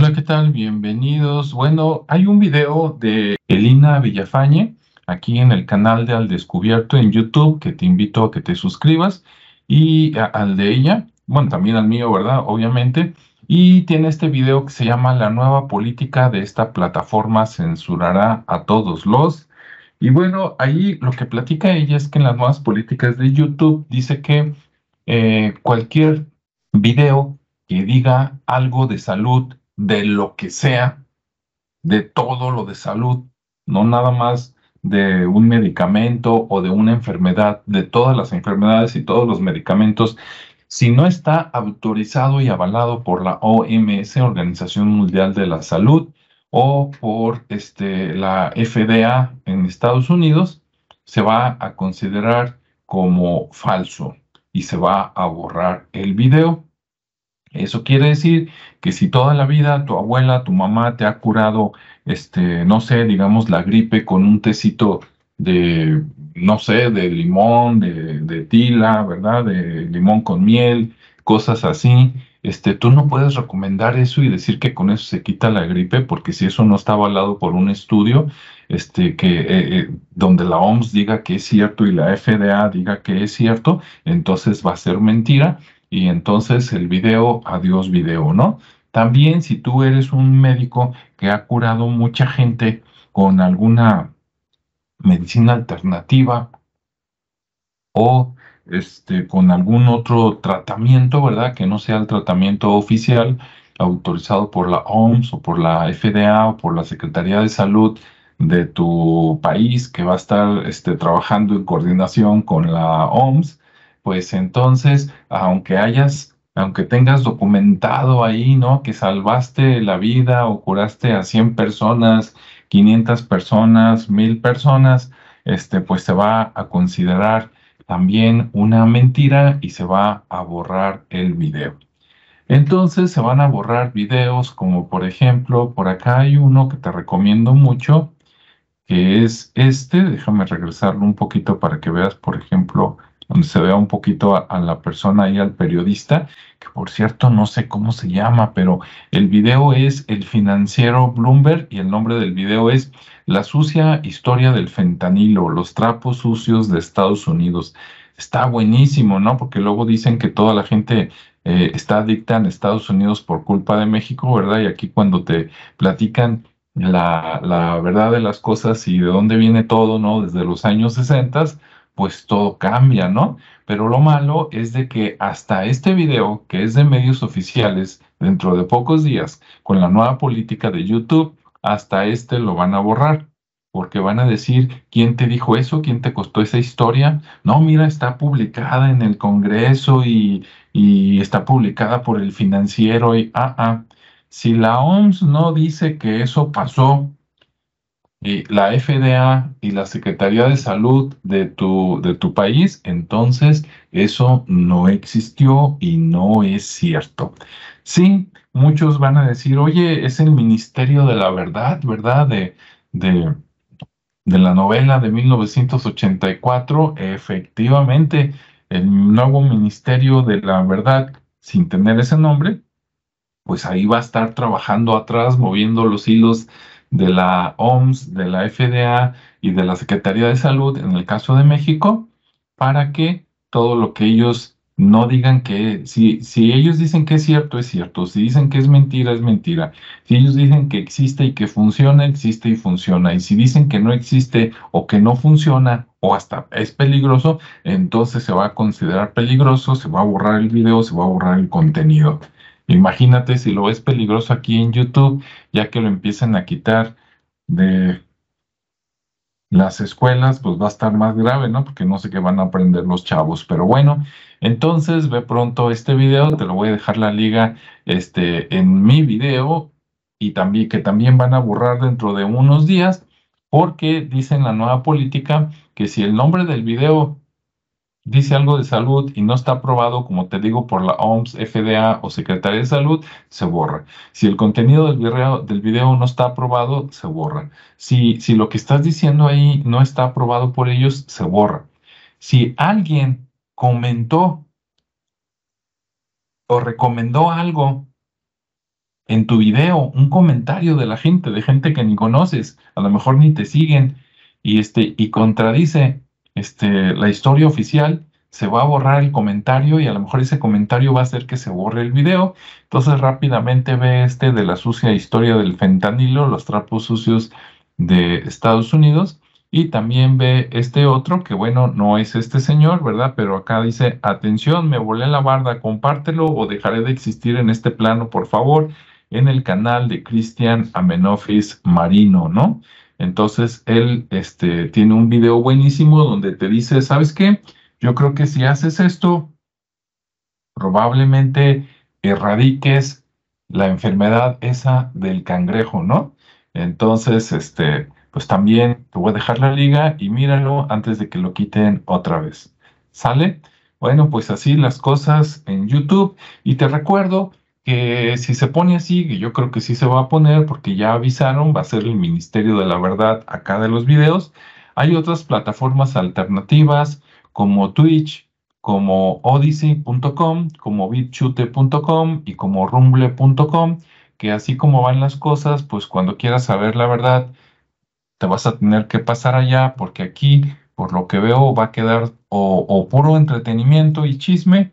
Hola, ¿qué tal? Bienvenidos. Bueno, hay un video de Elina Villafañe aquí en el canal de Al Descubierto en YouTube que te invito a que te suscribas y al de ella, bueno, también al mío, ¿verdad? Obviamente. Y tiene este video que se llama La nueva política de esta plataforma censurará a todos los. Y bueno, ahí lo que platica ella es que en las nuevas políticas de YouTube dice que eh, cualquier video que diga algo de salud, de lo que sea, de todo lo de salud, no nada más de un medicamento o de una enfermedad, de todas las enfermedades y todos los medicamentos, si no está autorizado y avalado por la OMS, Organización Mundial de la Salud, o por este, la FDA en Estados Unidos, se va a considerar como falso y se va a borrar el video. Eso quiere decir que si toda la vida tu abuela, tu mamá te ha curado, este, no sé, digamos la gripe con un tecito de, no sé, de limón, de, de tila, ¿verdad? De limón con miel, cosas así. Este, tú no puedes recomendar eso y decir que con eso se quita la gripe, porque si eso no está avalado por un estudio, este, que, eh, eh, donde la OMS diga que es cierto y la FDA diga que es cierto, entonces va a ser mentira y entonces el video, adiós video, ¿no? También si tú eres un médico que ha curado mucha gente con alguna medicina alternativa o este, con algún otro tratamiento, ¿verdad? Que no sea el tratamiento oficial autorizado por la OMS o por la FDA o por la Secretaría de Salud de tu país que va a estar este, trabajando en coordinación con la OMS, pues entonces, aunque hayas, aunque tengas documentado ahí, ¿no? Que salvaste la vida o curaste a 100 personas, 500 personas, 1000 personas, este, pues se va a considerar también una mentira y se va a borrar el video. Entonces se van a borrar videos como por ejemplo, por acá hay uno que te recomiendo mucho, que es este, déjame regresarlo un poquito para que veas, por ejemplo, se vea un poquito a, la persona y al periodista, que por cierto no sé cómo se llama, pero el video es El financiero Bloomberg y el nombre del video es La sucia historia del fentanilo, los trapos sucios de Estados Unidos. Está buenísimo, ¿no? Porque luego dicen que toda la gente eh, está adicta en Estados Unidos por culpa de México, ¿verdad? Y aquí cuando te platican la, la verdad de las cosas y de dónde viene todo, ¿no? Desde los años 60, pues todo cambia, ¿no? Pero lo malo es de que hasta este video, que es de medios oficiales, dentro de pocos días, con la nueva política de YouTube, hasta este lo van a borrar, porque van a decir, ¿quién te dijo eso? ¿Quién te costó esa historia? No, mira, está publicada en el Congreso y, y está publicada por el financiero y, ah, ah, si la OMS no dice que eso pasó, la FDA y la Secretaría de Salud de tu, de tu país, entonces eso no existió y no es cierto. Sí, muchos van a decir, oye, es el Ministerio de la Verdad, ¿verdad? De, de, de la novela de 1984, efectivamente, el nuevo Ministerio de la Verdad, sin tener ese nombre, pues ahí va a estar trabajando atrás, moviendo los hilos de la OMS, de la FDA y de la Secretaría de Salud en el caso de México, para que todo lo que ellos no digan que, si, si ellos dicen que es cierto, es cierto, si dicen que es mentira, es mentira, si ellos dicen que existe y que funciona, existe y funciona, y si dicen que no existe o que no funciona o hasta es peligroso, entonces se va a considerar peligroso, se va a borrar el video, se va a borrar el contenido. Imagínate si lo ves peligroso aquí en YouTube, ya que lo empiezan a quitar de las escuelas, pues va a estar más grave, ¿no? Porque no sé qué van a aprender los chavos. Pero bueno, entonces ve pronto este video, te lo voy a dejar la liga este, en mi video y también que también van a borrar dentro de unos días porque dicen la nueva política que si el nombre del video dice algo de salud y no está aprobado, como te digo, por la OMS, FDA o Secretaría de Salud, se borra. Si el contenido del video, no está aprobado, se borra. Si, si lo que estás diciendo ahí no está aprobado por ellos, se borra. Si alguien comentó o recomendó algo en tu video un comentario de la gente, de gente que ni conoces, a lo mejor ni te siguen, y, este, y contradice este, la historia oficial, se va a borrar el comentario y a lo mejor ese comentario va a hacer que se borre el video. Entonces rápidamente ve este de la sucia historia del fentanilo, los trapos sucios de Estados Unidos. Y también ve este otro, que bueno, no es este señor, ¿verdad? Pero acá dice, atención, me volé la barda, compártelo o dejaré de existir en este plano, por favor, en el canal de Cristian Amenofis Marino, ¿no? Entonces, él este, tiene un video buenísimo donde te dice, ¿sabes qué? Yo creo que si haces esto, probablemente erradiques la enfermedad esa del cangrejo, ¿no? Entonces, este, pues también te voy a dejar la liga y míralo antes de que lo quiten otra vez. ¿Sale? Bueno, pues así las cosas en YouTube. Y te recuerdo que si se pone así, que yo creo que sí se va a poner porque ya avisaron, va a ser el Ministerio de la Verdad acá de los videos. Hay otras plataformas alternativas como Twitch, como odyssey.com, como bitchute.com y como rumble.com, que así como van las cosas, pues cuando quieras saber la verdad, te vas a tener que pasar allá porque aquí, por lo que veo, va a quedar o, puro entretenimiento y chisme,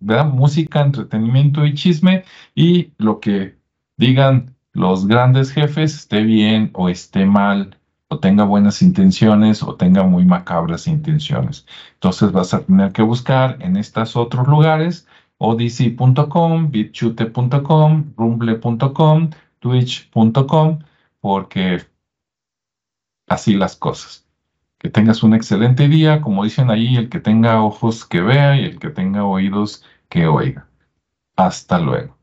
¿verdad? Música, entretenimiento y chisme y lo que digan los grandes jefes esté bien o esté mal o tenga buenas intenciones o tenga muy macabras intenciones. Entonces vas a tener que buscar en estos otros lugares odyssey.com, bitchute.com, rumble.com, twitch.com, porque así las cosas. Que tengas un excelente día, como dicen ahí, el que tenga ojos que vea y el que tenga oídos que oiga. Hasta luego.